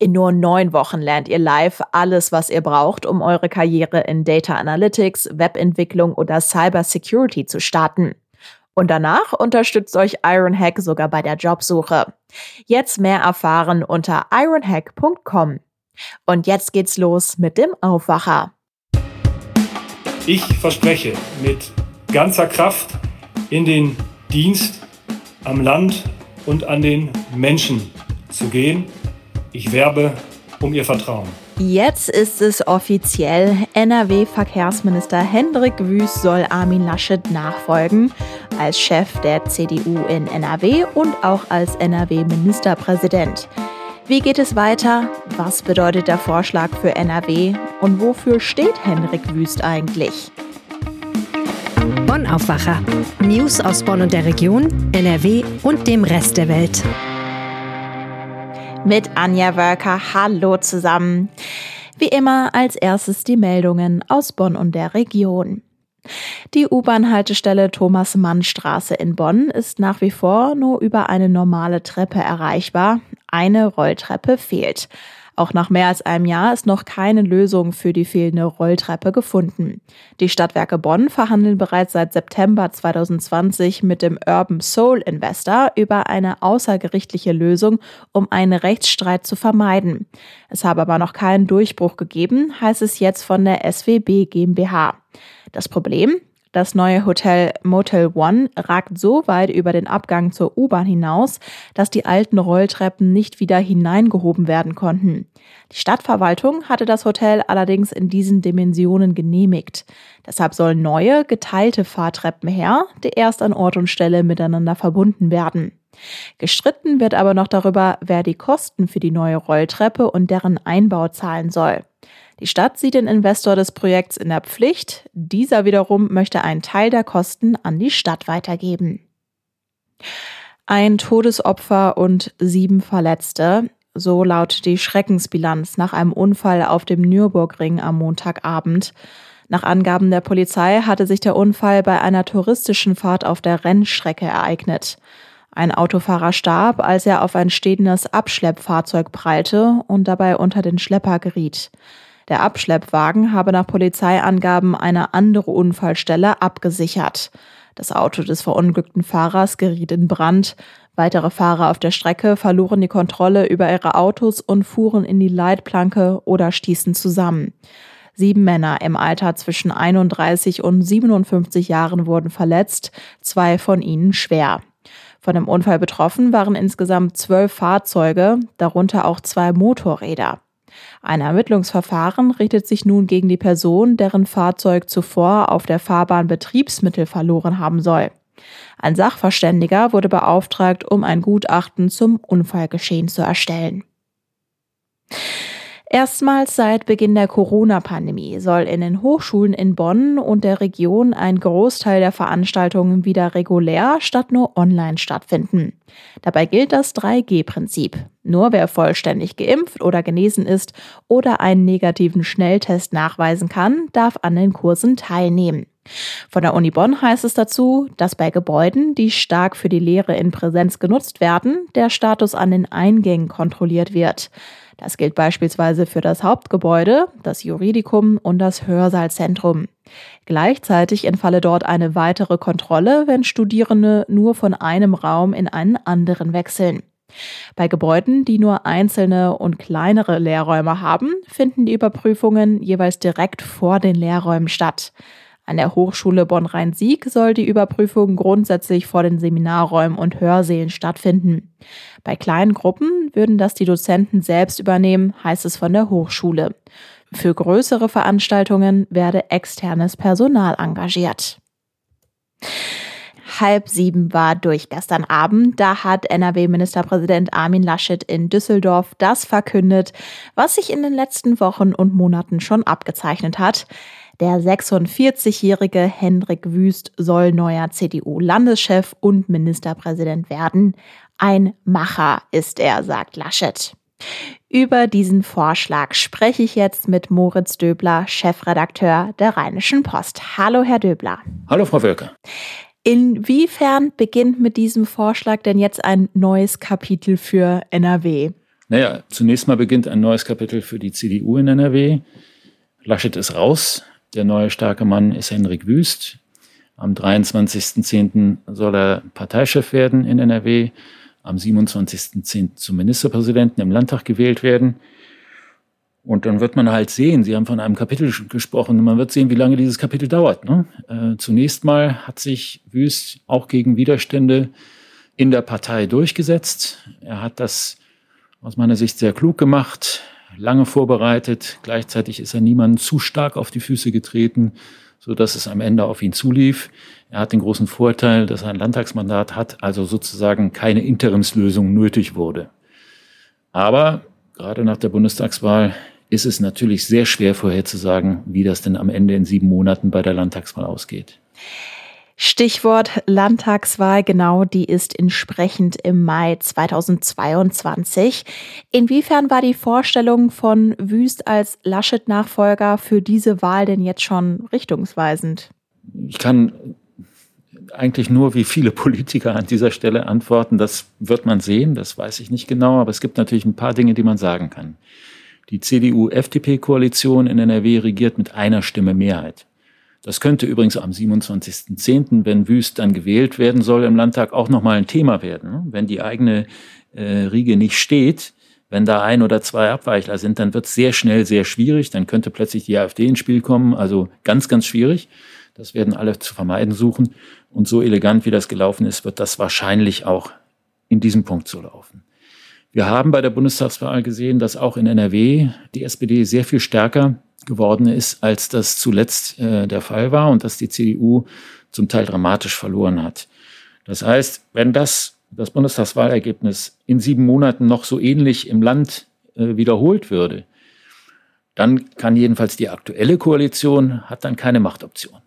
In nur neun Wochen lernt ihr live alles, was ihr braucht, um eure Karriere in Data Analytics, Webentwicklung oder Cyber Security zu starten. Und danach unterstützt euch Ironhack sogar bei der Jobsuche. Jetzt mehr erfahren unter ironhack.com. Und jetzt geht's los mit dem Aufwacher. Ich verspreche mit ganzer Kraft in den Dienst am Land und an den Menschen zu gehen. Ich werbe um Ihr Vertrauen. Jetzt ist es offiziell. NRW-Verkehrsminister Hendrik Wüst soll Armin Laschet nachfolgen als Chef der CDU in NRW und auch als NRW-Ministerpräsident. Wie geht es weiter? Was bedeutet der Vorschlag für NRW? Und wofür steht Hendrik Wüst eigentlich? Bonn Aufwacher. News aus Bonn und der Region, NRW und dem Rest der Welt. Mit Anja Wölker. Hallo zusammen. Wie immer als erstes die Meldungen aus Bonn und der Region. Die U-Bahn-Haltestelle Thomas-Mann-Straße in Bonn ist nach wie vor nur über eine normale Treppe erreichbar. Eine Rolltreppe fehlt. Auch nach mehr als einem Jahr ist noch keine Lösung für die fehlende Rolltreppe gefunden. Die Stadtwerke Bonn verhandeln bereits seit September 2020 mit dem Urban Soul Investor über eine außergerichtliche Lösung, um einen Rechtsstreit zu vermeiden. Es habe aber noch keinen Durchbruch gegeben, heißt es jetzt von der SWB GmbH. Das Problem? Das neue Hotel Motel One ragt so weit über den Abgang zur U-Bahn hinaus, dass die alten Rolltreppen nicht wieder hineingehoben werden konnten. Die Stadtverwaltung hatte das Hotel allerdings in diesen Dimensionen genehmigt. Deshalb sollen neue, geteilte Fahrtreppen her, die erst an Ort und Stelle miteinander verbunden werden. Gestritten wird aber noch darüber, wer die Kosten für die neue Rolltreppe und deren Einbau zahlen soll. Die Stadt sieht den Investor des Projekts in der Pflicht. Dieser wiederum möchte einen Teil der Kosten an die Stadt weitergeben. Ein Todesopfer und sieben Verletzte. So lautet die Schreckensbilanz nach einem Unfall auf dem Nürburgring am Montagabend. Nach Angaben der Polizei hatte sich der Unfall bei einer touristischen Fahrt auf der Rennstrecke ereignet. Ein Autofahrer starb, als er auf ein stehendes Abschleppfahrzeug prallte und dabei unter den Schlepper geriet. Der Abschleppwagen habe nach Polizeiangaben eine andere Unfallstelle abgesichert. Das Auto des verunglückten Fahrers geriet in Brand. Weitere Fahrer auf der Strecke verloren die Kontrolle über ihre Autos und fuhren in die Leitplanke oder stießen zusammen. Sieben Männer im Alter zwischen 31 und 57 Jahren wurden verletzt, zwei von ihnen schwer. Von dem Unfall betroffen waren insgesamt zwölf Fahrzeuge, darunter auch zwei Motorräder. Ein Ermittlungsverfahren richtet sich nun gegen die Person, deren Fahrzeug zuvor auf der Fahrbahn Betriebsmittel verloren haben soll. Ein Sachverständiger wurde beauftragt, um ein Gutachten zum Unfallgeschehen zu erstellen. Erstmals seit Beginn der Corona-Pandemie soll in den Hochschulen in Bonn und der Region ein Großteil der Veranstaltungen wieder regulär statt nur online stattfinden. Dabei gilt das 3G-Prinzip. Nur wer vollständig geimpft oder genesen ist oder einen negativen Schnelltest nachweisen kann, darf an den Kursen teilnehmen. Von der Uni Bonn heißt es dazu, dass bei Gebäuden, die stark für die Lehre in Präsenz genutzt werden, der Status an den Eingängen kontrolliert wird. Das gilt beispielsweise für das Hauptgebäude, das Juridikum und das Hörsaalzentrum. Gleichzeitig entfalle dort eine weitere Kontrolle, wenn Studierende nur von einem Raum in einen anderen wechseln. Bei Gebäuden, die nur einzelne und kleinere Lehrräume haben, finden die Überprüfungen jeweils direkt vor den Lehrräumen statt. An der Hochschule Bonn-Rhein-Sieg soll die Überprüfung grundsätzlich vor den Seminarräumen und Hörsälen stattfinden. Bei kleinen Gruppen würden das die Dozenten selbst übernehmen, heißt es von der Hochschule. Für größere Veranstaltungen werde externes Personal engagiert. halb sieben war durch gestern Abend. Da hat NRW-Ministerpräsident Armin Laschet in Düsseldorf das verkündet, was sich in den letzten Wochen und Monaten schon abgezeichnet hat. Der 46-jährige Hendrik Wüst soll neuer CDU-Landeschef und Ministerpräsident werden. Ein Macher ist er, sagt Laschet. Über diesen Vorschlag spreche ich jetzt mit Moritz Döbler, Chefredakteur der Rheinischen Post. Hallo, Herr Döbler. Hallo, Frau Wölker. Inwiefern beginnt mit diesem Vorschlag denn jetzt ein neues Kapitel für NRW? Naja, zunächst mal beginnt ein neues Kapitel für die CDU in NRW. Laschet ist raus. Der neue starke Mann ist Henrik Wüst. Am 23.10. soll er Parteichef werden in NRW am 27.10. zum Ministerpräsidenten im Landtag gewählt werden. Und dann wird man halt sehen, Sie haben von einem Kapitel gesprochen, man wird sehen, wie lange dieses Kapitel dauert. Ne? Äh, zunächst mal hat sich Wüst auch gegen Widerstände in der Partei durchgesetzt. Er hat das aus meiner Sicht sehr klug gemacht, lange vorbereitet. Gleichzeitig ist er niemandem zu stark auf die Füße getreten, so dass es am Ende auf ihn zulief. Er hat den großen Vorteil, dass er ein Landtagsmandat hat, also sozusagen keine Interimslösung nötig wurde. Aber gerade nach der Bundestagswahl ist es natürlich sehr schwer vorherzusagen, wie das denn am Ende in sieben Monaten bei der Landtagswahl ausgeht. Stichwort Landtagswahl, genau, die ist entsprechend im Mai 2022. Inwiefern war die Vorstellung von Wüst als Laschet-Nachfolger für diese Wahl denn jetzt schon richtungsweisend? Ich kann eigentlich nur wie viele Politiker an dieser Stelle antworten. Das wird man sehen, das weiß ich nicht genau, aber es gibt natürlich ein paar Dinge, die man sagen kann. Die CDU-FDP-Koalition in NRW regiert mit einer Stimme Mehrheit. Das könnte übrigens am 27.10., wenn Wüst dann gewählt werden soll im Landtag, auch nochmal ein Thema werden. Ne? Wenn die eigene äh, Riege nicht steht, wenn da ein oder zwei Abweichler sind, dann wird es sehr schnell sehr schwierig. Dann könnte plötzlich die AfD ins Spiel kommen. Also ganz, ganz schwierig. Das werden alle zu vermeiden suchen. Und so elegant, wie das gelaufen ist, wird das wahrscheinlich auch in diesem Punkt so laufen. Wir haben bei der Bundestagswahl gesehen, dass auch in NRW die SPD sehr viel stärker geworden ist, als das zuletzt äh, der Fall war und dass die CDU zum Teil dramatisch verloren hat. Das heißt, wenn das, das Bundestagswahlergebnis in sieben Monaten noch so ähnlich im Land äh, wiederholt würde, dann kann jedenfalls die aktuelle Koalition, hat dann keine Machtoption.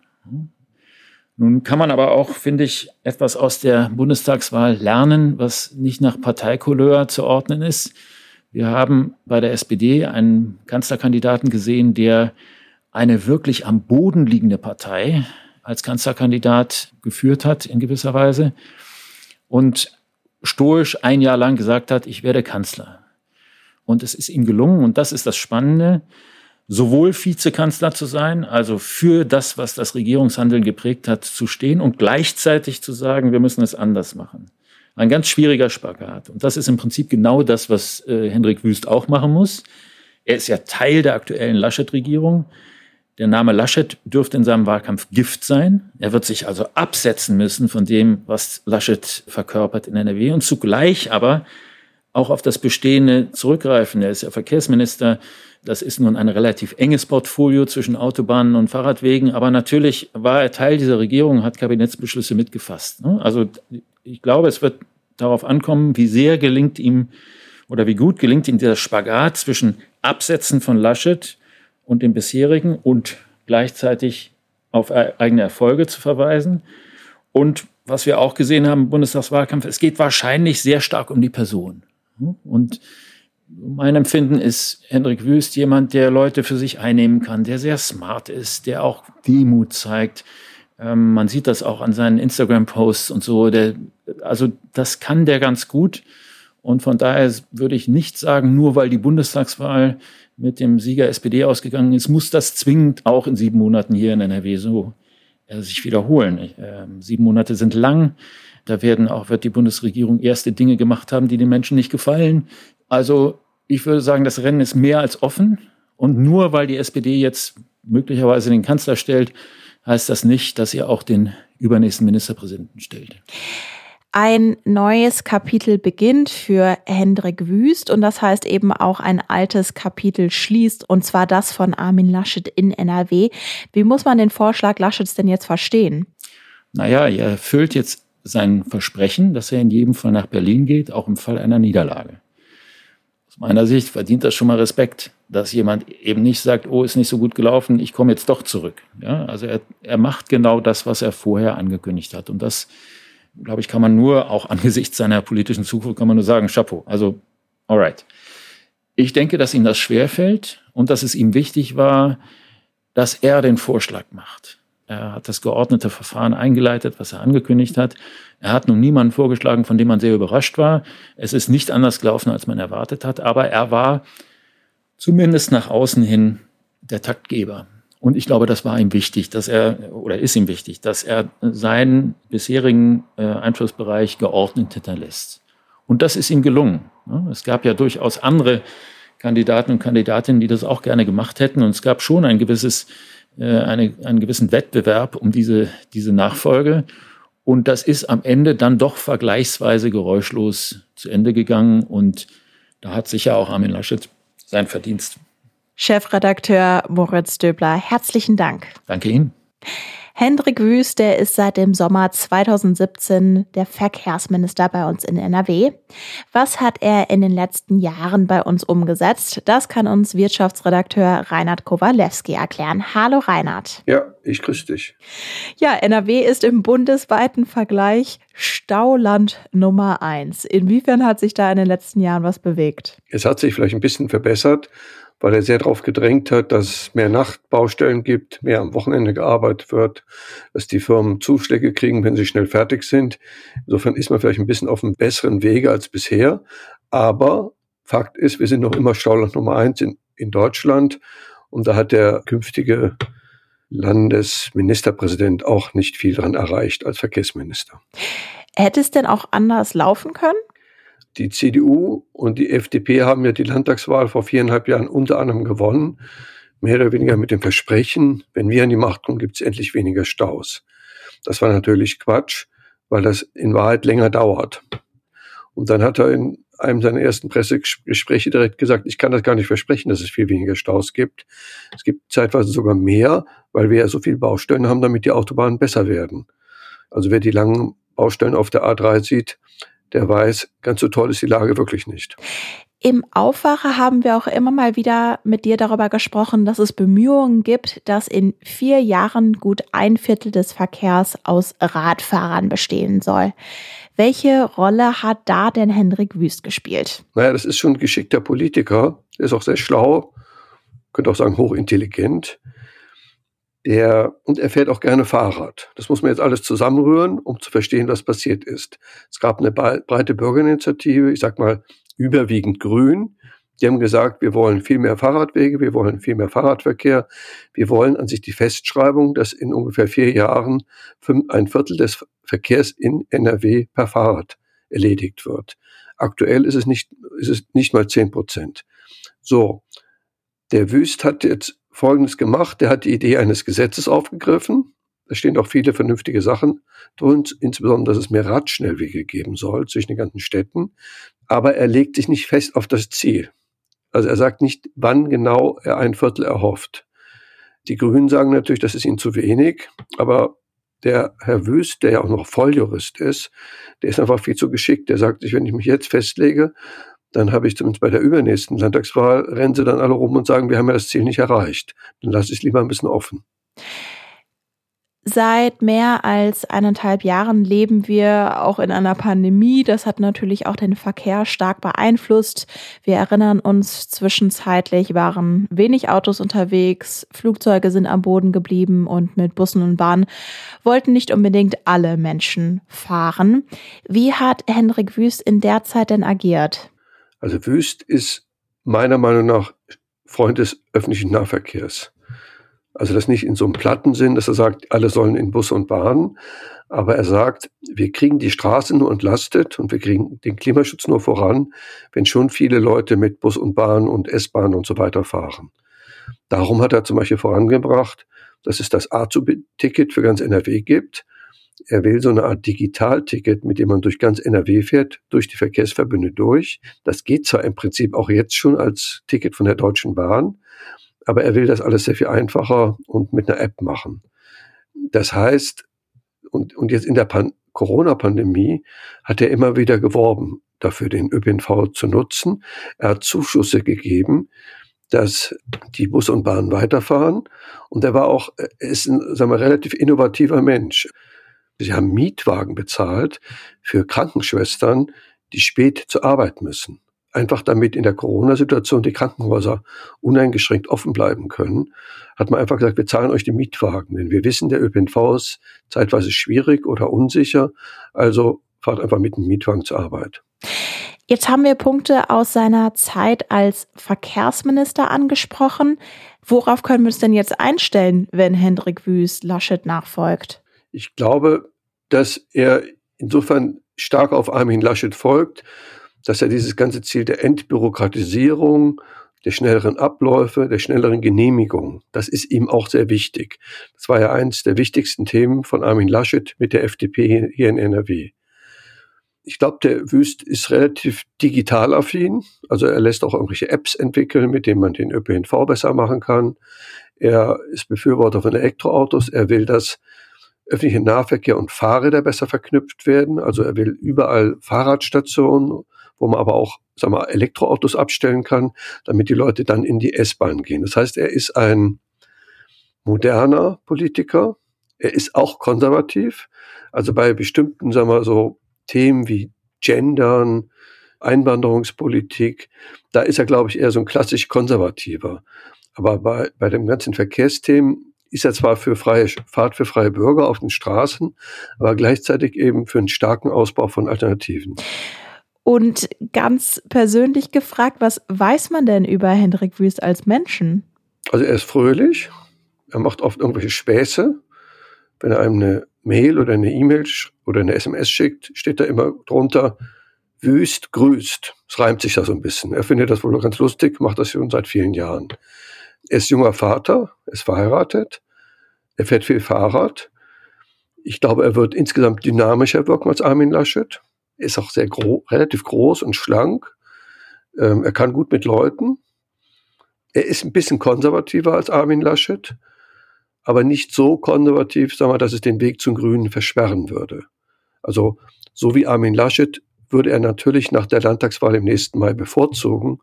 Nun kann man aber auch, finde ich, etwas aus der Bundestagswahl lernen, was nicht nach Parteikouleur zu ordnen ist. Wir haben bei der SPD einen Kanzlerkandidaten gesehen, der eine wirklich am Boden liegende Partei als Kanzlerkandidat geführt hat in gewisser Weise und stoisch ein Jahr lang gesagt hat, ich werde Kanzler. Und es ist ihm gelungen, und das ist das Spannende, sowohl Vizekanzler zu sein, also für das, was das Regierungshandeln geprägt hat, zu stehen und gleichzeitig zu sagen, wir müssen es anders machen. Ein ganz schwieriger Spagat. Und das ist im Prinzip genau das, was äh, Hendrik Wüst auch machen muss. Er ist ja Teil der aktuellen Laschet-Regierung. Der Name Laschet dürfte in seinem Wahlkampf Gift sein. Er wird sich also absetzen müssen von dem, was Laschet verkörpert in NRW und zugleich aber auch auf das Bestehende zurückgreifen. Er ist ja Verkehrsminister. Das ist nun ein relativ enges Portfolio zwischen Autobahnen und Fahrradwegen. Aber natürlich war er Teil dieser Regierung, hat Kabinettsbeschlüsse mitgefasst. Ne? Also ich glaube, es wird darauf ankommen, wie sehr gelingt ihm oder wie gut gelingt ihm der Spagat zwischen Absetzen von Laschet und dem bisherigen und gleichzeitig auf e-, eigene Erfolge zu verweisen. Und was wir auch gesehen haben im Bundestagswahlkampf, es geht wahrscheinlich sehr stark um die Person. Und mein Empfinden ist Hendrik Wüst jemand, der Leute für sich einnehmen kann, der sehr smart ist, der auch Demut zeigt, ähm, man sieht das auch an seinen Instagram-Posts und so. Der, also das kann der ganz gut. Und von daher würde ich nicht sagen, nur weil die Bundestagswahl mit dem Sieger SPD ausgegangen ist, muss das zwingend auch in sieben Monaten hier in NRW so äh, sich wiederholen. Äh, sieben Monate sind lang. Da werden auch, wird die Bundesregierung erste Dinge gemacht haben, die den Menschen nicht gefallen. Also ich würde sagen, das Rennen ist mehr als offen. Und nur weil die SPD jetzt möglicherweise den Kanzler stellt, heißt das nicht, dass ihr auch den übernächsten Ministerpräsidenten stellt. Ein neues Kapitel beginnt für Hendrik Wüst und das heißt eben auch ein altes Kapitel schließt und zwar das von Armin Laschet in NRW. Wie muss man den Vorschlag Laschets denn jetzt verstehen? naja, er erfüllt jetzt sein Versprechen, dass er in jedem Fall nach Berlin geht, auch im Fall einer Niederlage. Aus meiner Sicht verdient das schon mal Respekt, dass jemand eben nicht sagt, oh, ist nicht so gut gelaufen, ich komme jetzt doch zurück. Ja, also er, er macht genau das, was er vorher angekündigt hat. Und das, glaube ich, kann man nur, auch angesichts seiner politischen Zukunft, kann man nur sagen, Chapeau. Also, alright. Ich denke, dass ihm das schwerfällt und dass es ihm wichtig war, dass er den Vorschlag macht. Er hat das geordnete Verfahren eingeleitet, was er angekündigt hat. Er hat nun niemanden vorgeschlagen, von dem man sehr überrascht war. Es ist nicht anders gelaufen, als man erwartet hat, aber er war zumindest nach außen hin der Taktgeber. Und ich glaube, das war ihm wichtig, dass er, oder ist ihm wichtig, dass er seinen bisherigen äh, Einflussbereich geordnet hinterlässt. Und das ist ihm gelungen. Es gab ja durchaus andere Kandidaten und Kandidatinnen, die das auch gerne gemacht hätten. Und es gab schon ein gewisses eine, einen gewissen Wettbewerb um diese, diese Nachfolge. Und das ist am Ende dann doch vergleichsweise geräuschlos zu Ende gegangen. Und da hat sicher auch Armin Laschet sein Verdienst. Chefredakteur Moritz Döbler, herzlichen Dank. Danke Ihnen. Hendrik Wüst, der ist seit dem Sommer 2017 der Verkehrsminister bei uns in NRW. Was hat er in den letzten Jahren bei uns umgesetzt? Das kann uns Wirtschaftsredakteur Reinhard Kowalewski erklären. Hallo Reinhard. Ja, ich grüße dich. Ja, NRW ist im bundesweiten Vergleich Stauland Nummer eins. Inwiefern hat sich da in den letzten Jahren was bewegt? Es hat sich vielleicht ein bisschen verbessert weil er sehr darauf gedrängt hat, dass es mehr Nachtbaustellen gibt, mehr am Wochenende gearbeitet wird, dass die Firmen Zuschläge kriegen, wenn sie schnell fertig sind. Insofern ist man vielleicht ein bisschen auf einem besseren Wege als bisher. Aber Fakt ist, wir sind noch immer Stauland Nummer eins in, in Deutschland. Und da hat der künftige Landesministerpräsident auch nicht viel dran erreicht als Verkehrsminister. Hätte es denn auch anders laufen können? Die CDU und die FDP haben ja die Landtagswahl vor viereinhalb Jahren unter anderem gewonnen, mehr oder weniger mit dem Versprechen, wenn wir an die Macht kommen, gibt es endlich weniger Staus. Das war natürlich Quatsch, weil das in Wahrheit länger dauert. Und dann hat er in einem seiner ersten Pressegespräche direkt gesagt, ich kann das gar nicht versprechen, dass es viel weniger Staus gibt. Es gibt zeitweise sogar mehr, weil wir ja so viele Baustellen haben, damit die Autobahnen besser werden. Also wer die langen Baustellen auf der A3 sieht, der weiß, ganz so toll ist die Lage wirklich nicht. Im Aufwache haben wir auch immer mal wieder mit dir darüber gesprochen, dass es Bemühungen gibt, dass in vier Jahren gut ein Viertel des Verkehrs aus Radfahrern bestehen soll. Welche Rolle hat da denn Hendrik Wüst gespielt? Naja, das ist schon ein geschickter Politiker. Er ist auch sehr schlau, könnte auch sagen hochintelligent. Der, und er fährt auch gerne Fahrrad. Das muss man jetzt alles zusammenrühren, um zu verstehen, was passiert ist. Es gab eine breite Bürgerinitiative, ich sag mal überwiegend grün. Die haben gesagt, wir wollen viel mehr Fahrradwege, wir wollen viel mehr Fahrradverkehr. Wir wollen an sich die Festschreibung, dass in ungefähr vier Jahren ein Viertel des Verkehrs in NRW per Fahrrad erledigt wird. Aktuell ist es nicht, ist es nicht mal zehn Prozent. So. Der Wüst hat jetzt Folgendes gemacht. Der hat die Idee eines Gesetzes aufgegriffen. Da stehen auch viele vernünftige Sachen drin, insbesondere, dass es mehr Radschnellwege geben soll zwischen den ganzen Städten. Aber er legt sich nicht fest auf das Ziel. Also er sagt nicht, wann genau er ein Viertel erhofft. Die Grünen sagen natürlich, das ist ihnen zu wenig, aber der Herr Wüst, der ja auch noch Volljurist ist, der ist einfach viel zu geschickt. Der sagt sich, wenn ich mich jetzt festlege, dann habe ich zumindest bei der übernächsten Landtagswahl, rennen sie dann alle rum und sagen, wir haben ja das Ziel nicht erreicht. Dann lasse ich es lieber ein bisschen offen. Seit mehr als eineinhalb Jahren leben wir auch in einer Pandemie. Das hat natürlich auch den Verkehr stark beeinflusst. Wir erinnern uns, zwischenzeitlich waren wenig Autos unterwegs, Flugzeuge sind am Boden geblieben und mit Bussen und Bahnen wollten nicht unbedingt alle Menschen fahren. Wie hat Henrik Wüst in der Zeit denn agiert? Also Wüst ist meiner Meinung nach Freund des öffentlichen Nahverkehrs. Also das nicht in so einem platten Sinn, dass er sagt, alle sollen in Bus und Bahn, aber er sagt, wir kriegen die Straße nur entlastet und wir kriegen den Klimaschutz nur voran, wenn schon viele Leute mit Bus und Bahn und S-Bahn und so weiter fahren. Darum hat er zum Beispiel vorangebracht, dass es das A-Ticket für ganz NRW gibt er will so eine Art Digitalticket, mit dem man durch ganz NRW fährt, durch die Verkehrsverbünde durch. Das geht zwar im Prinzip auch jetzt schon als Ticket von der Deutschen Bahn, aber er will das alles sehr viel einfacher und mit einer App machen. Das heißt, und, und jetzt in der Corona-Pandemie hat er immer wieder geworben, dafür den ÖPNV zu nutzen. Er hat Zuschüsse gegeben, dass die Bus und Bahn weiterfahren. Und er war auch, er ist ein sagen wir, relativ innovativer Mensch. Sie haben Mietwagen bezahlt für Krankenschwestern, die spät zur Arbeit müssen. Einfach damit in der Corona-Situation die Krankenhäuser uneingeschränkt offen bleiben können, hat man einfach gesagt, wir zahlen euch die Mietwagen. Denn wir wissen, der ÖPNV ist zeitweise schwierig oder unsicher. Also fahrt einfach mit dem Mietwagen zur Arbeit. Jetzt haben wir Punkte aus seiner Zeit als Verkehrsminister angesprochen. Worauf können wir uns denn jetzt einstellen, wenn Hendrik Wüst Laschet nachfolgt? Ich glaube, dass er insofern stark auf Armin Laschet folgt, dass er dieses ganze Ziel der Entbürokratisierung, der schnelleren Abläufe, der schnelleren Genehmigung, das ist ihm auch sehr wichtig. Das war ja eins der wichtigsten Themen von Armin Laschet mit der FDP hier in NRW. Ich glaube, der Wüst ist relativ digital affin. Also er lässt auch irgendwelche Apps entwickeln, mit denen man den ÖPNV besser machen kann. Er ist Befürworter von Elektroautos. Er will, dass öffentliche Nahverkehr und Fahrräder besser verknüpft werden. Also er will überall Fahrradstationen, wo man aber auch sagen wir, Elektroautos abstellen kann, damit die Leute dann in die S-Bahn gehen. Das heißt, er ist ein moderner Politiker. Er ist auch konservativ. Also bei bestimmten, sagen wir so, Themen wie Gendern, Einwanderungspolitik, da ist er, glaube ich, eher so ein klassisch konservativer. Aber bei, bei den ganzen Verkehrsthemen ist er zwar für freie Fahrt für freie Bürger auf den Straßen, aber gleichzeitig eben für einen starken Ausbau von Alternativen. Und ganz persönlich gefragt, was weiß man denn über Hendrik Wüst als Menschen? Also er ist fröhlich, er macht oft irgendwelche Späße. Wenn er einem eine Mail oder eine E-Mail oder eine SMS schickt, steht da immer drunter, Wüst grüßt. Es reimt sich da so ein bisschen. Er findet das wohl ganz lustig, macht das schon seit vielen Jahren. Er ist junger Vater, ist verheiratet, er fährt viel Fahrrad. Ich glaube, er wird insgesamt dynamischer wirken als Armin Laschet. Er ist auch sehr gro relativ groß und schlank. Ähm, er kann gut mit Leuten. Er ist ein bisschen konservativer als Armin Laschet aber nicht so konservativ, sagen wir, dass es den Weg zum Grünen versperren würde. Also so wie Armin Laschet würde er natürlich nach der Landtagswahl im nächsten Mai bevorzugen,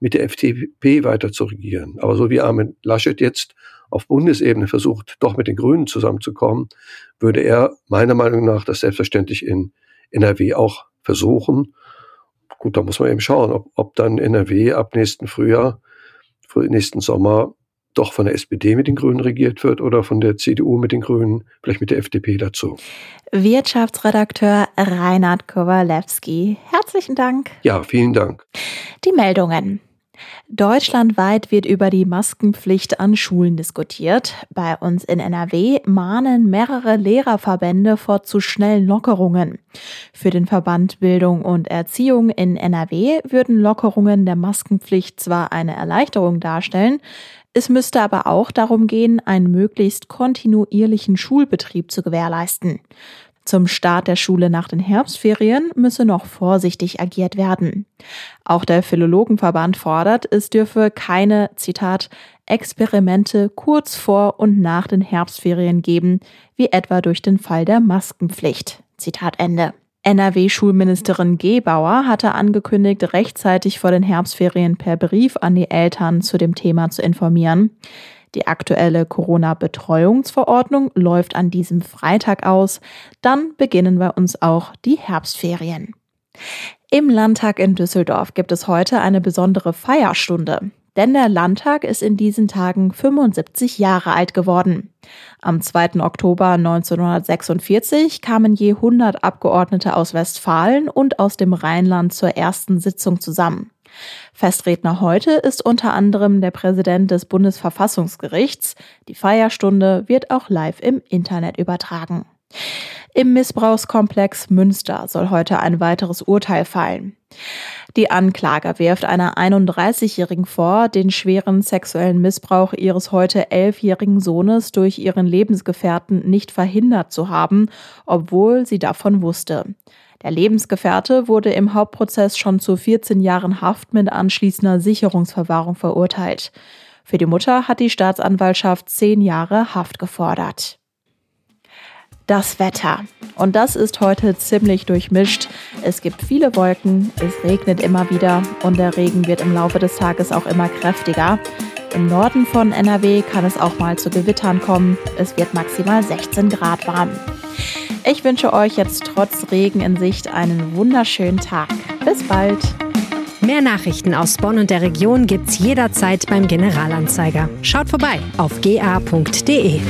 mit der FDP weiter zu regieren. Aber so wie Armin Laschet jetzt auf Bundesebene versucht, doch mit den Grünen zusammenzukommen, würde er meiner Meinung nach das selbstverständlich in NRW auch versuchen. Gut, da muss man eben schauen, ob, ob dann NRW ab nächsten Frühjahr, nächsten Sommer doch von der SPD mit den Grünen regiert wird oder von der CDU mit den Grünen, vielleicht mit der FDP dazu. Wirtschaftsredakteur Reinhard Kowalewski, herzlichen Dank. Ja, vielen Dank. Die Meldungen. Deutschlandweit wird über die Maskenpflicht an Schulen diskutiert. Bei uns in NRW mahnen mehrere Lehrerverbände vor zu schnellen Lockerungen. Für den Verband Bildung und Erziehung in NRW würden Lockerungen der Maskenpflicht zwar eine Erleichterung darstellen, es müsste aber auch darum gehen, einen möglichst kontinuierlichen Schulbetrieb zu gewährleisten. Zum Start der Schule nach den Herbstferien müsse noch vorsichtig agiert werden. Auch der Philologenverband fordert, es dürfe keine, Zitat, Experimente kurz vor und nach den Herbstferien geben, wie etwa durch den Fall der Maskenpflicht. Zitat Ende. NRW-Schulministerin Gebauer hatte angekündigt, rechtzeitig vor den Herbstferien per Brief an die Eltern zu dem Thema zu informieren. Die aktuelle Corona-Betreuungsverordnung läuft an diesem Freitag aus. Dann beginnen bei uns auch die Herbstferien. Im Landtag in Düsseldorf gibt es heute eine besondere Feierstunde denn der Landtag ist in diesen Tagen 75 Jahre alt geworden. Am 2. Oktober 1946 kamen je 100 Abgeordnete aus Westfalen und aus dem Rheinland zur ersten Sitzung zusammen. Festredner heute ist unter anderem der Präsident des Bundesverfassungsgerichts. Die Feierstunde wird auch live im Internet übertragen. Im Missbrauchskomplex Münster soll heute ein weiteres Urteil fallen. Die Anklage wirft einer 31-Jährigen vor, den schweren sexuellen Missbrauch ihres heute elfjährigen Sohnes durch ihren Lebensgefährten nicht verhindert zu haben, obwohl sie davon wusste. Der Lebensgefährte wurde im Hauptprozess schon zu 14 Jahren Haft mit anschließender Sicherungsverwahrung verurteilt. Für die Mutter hat die Staatsanwaltschaft zehn Jahre Haft gefordert. Das Wetter. Und das ist heute ziemlich durchmischt. Es gibt viele Wolken, es regnet immer wieder und der Regen wird im Laufe des Tages auch immer kräftiger. Im Norden von NRW kann es auch mal zu Gewittern kommen. Es wird maximal 16 Grad warm. Ich wünsche euch jetzt trotz Regen in Sicht einen wunderschönen Tag. Bis bald. Mehr Nachrichten aus Bonn und der Region gibt's jederzeit beim Generalanzeiger. Schaut vorbei auf ga.de.